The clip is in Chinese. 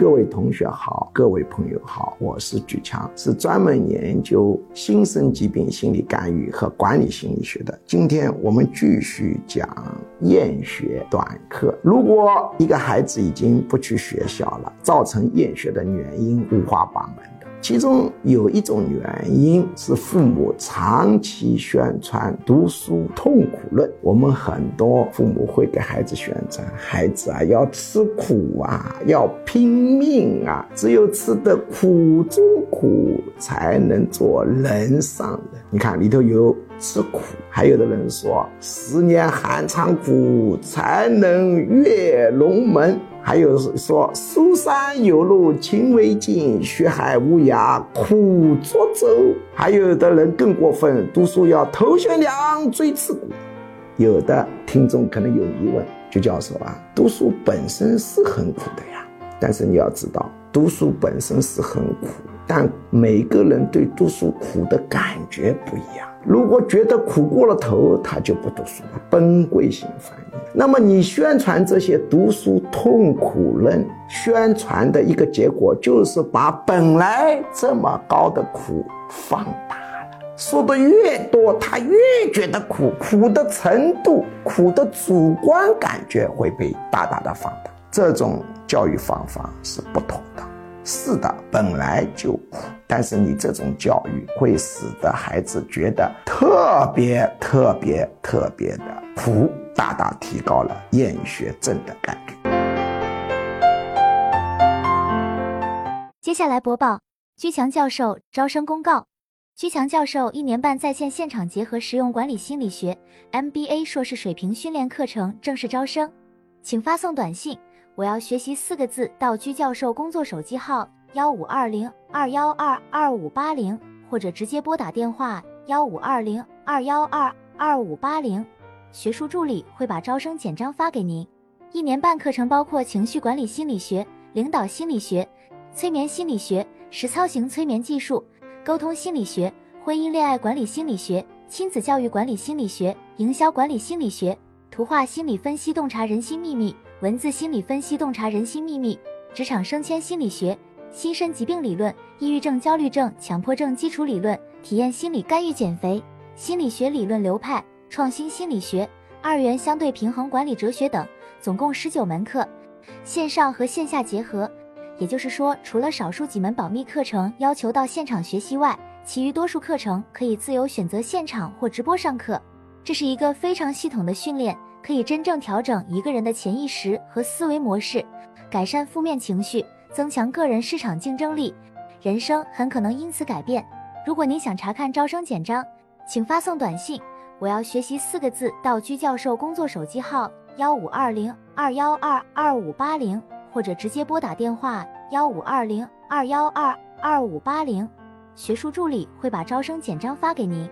各位同学好，各位朋友好，我是举强，是专门研究新生疾病心理干预和管理心理学的。今天我们继续讲厌学短课。如果一个孩子已经不去学校了，造成厌学的原因五花八门。其中有一种原因是父母长期宣传读书痛苦论。我们很多父母会给孩子宣传，孩子啊要吃苦啊，要拼命啊，只有吃得苦中苦，才能做人上人。你看里头有吃苦，还有的人说十年寒窗苦，才能跃龙门。还有说，书山有路勤为径，学海无涯苦作舟。还有的人更过分，读书要头悬梁，锥刺股。有的听众可能有疑问，鞠教授啊，读书本身是很苦的呀，但是你要知道，读书本身是很苦。但每个人对读书苦的感觉不一样。如果觉得苦过了头，他就不读书了。崩溃性反应。那么你宣传这些读书痛苦论，宣传的一个结果就是把本来这么高的苦放大了。说的越多，他越觉得苦，苦的程度、苦的主观感觉会被大大的放大。这种教育方法是不同的。是的，本来就苦，但是你这种教育会使得孩子觉得特别特别特别的苦，大大提高了厌学症的概率。接下来播报居强教授招生公告：居强教授一年半在线现场结合实用管理心理学 MBA 硕士水平训练课程正式招生，请发送短信。我要学习四个字到居教授工作手机号幺五二零二幺二二五八零，或者直接拨打电话幺五二零二幺二二五八零，学术助理会把招生简章发给您。一年半课程包括情绪管理心理学、领导心理学、催眠心理学、实操型催眠技术、沟通心理学、婚姻恋爱管理心理学、亲子教育管理心理学、营销管理心理学、图画心理分析洞察人心秘密。文字心理分析洞察人心秘密，职场升迁心理学，心身疾病理论，抑郁症、焦虑症、强迫症基础理论，体验心理干预减肥，心理学理论流派，创新心理学，二元相对平衡管理哲学等，总共十九门课，线上和线下结合。也就是说，除了少数几门保密课程要求到现场学习外，其余多数课程可以自由选择现场或直播上课。这是一个非常系统的训练。可以真正调整一个人的潜意识和思维模式，改善负面情绪，增强个人市场竞争力，人生很可能因此改变。如果您想查看招生简章，请发送短信“我要学习”四个字到居教授工作手机号幺五二零二幺二二五八零，或者直接拨打电话幺五二零二幺二二五八零，学术助理会把招生简章发给您。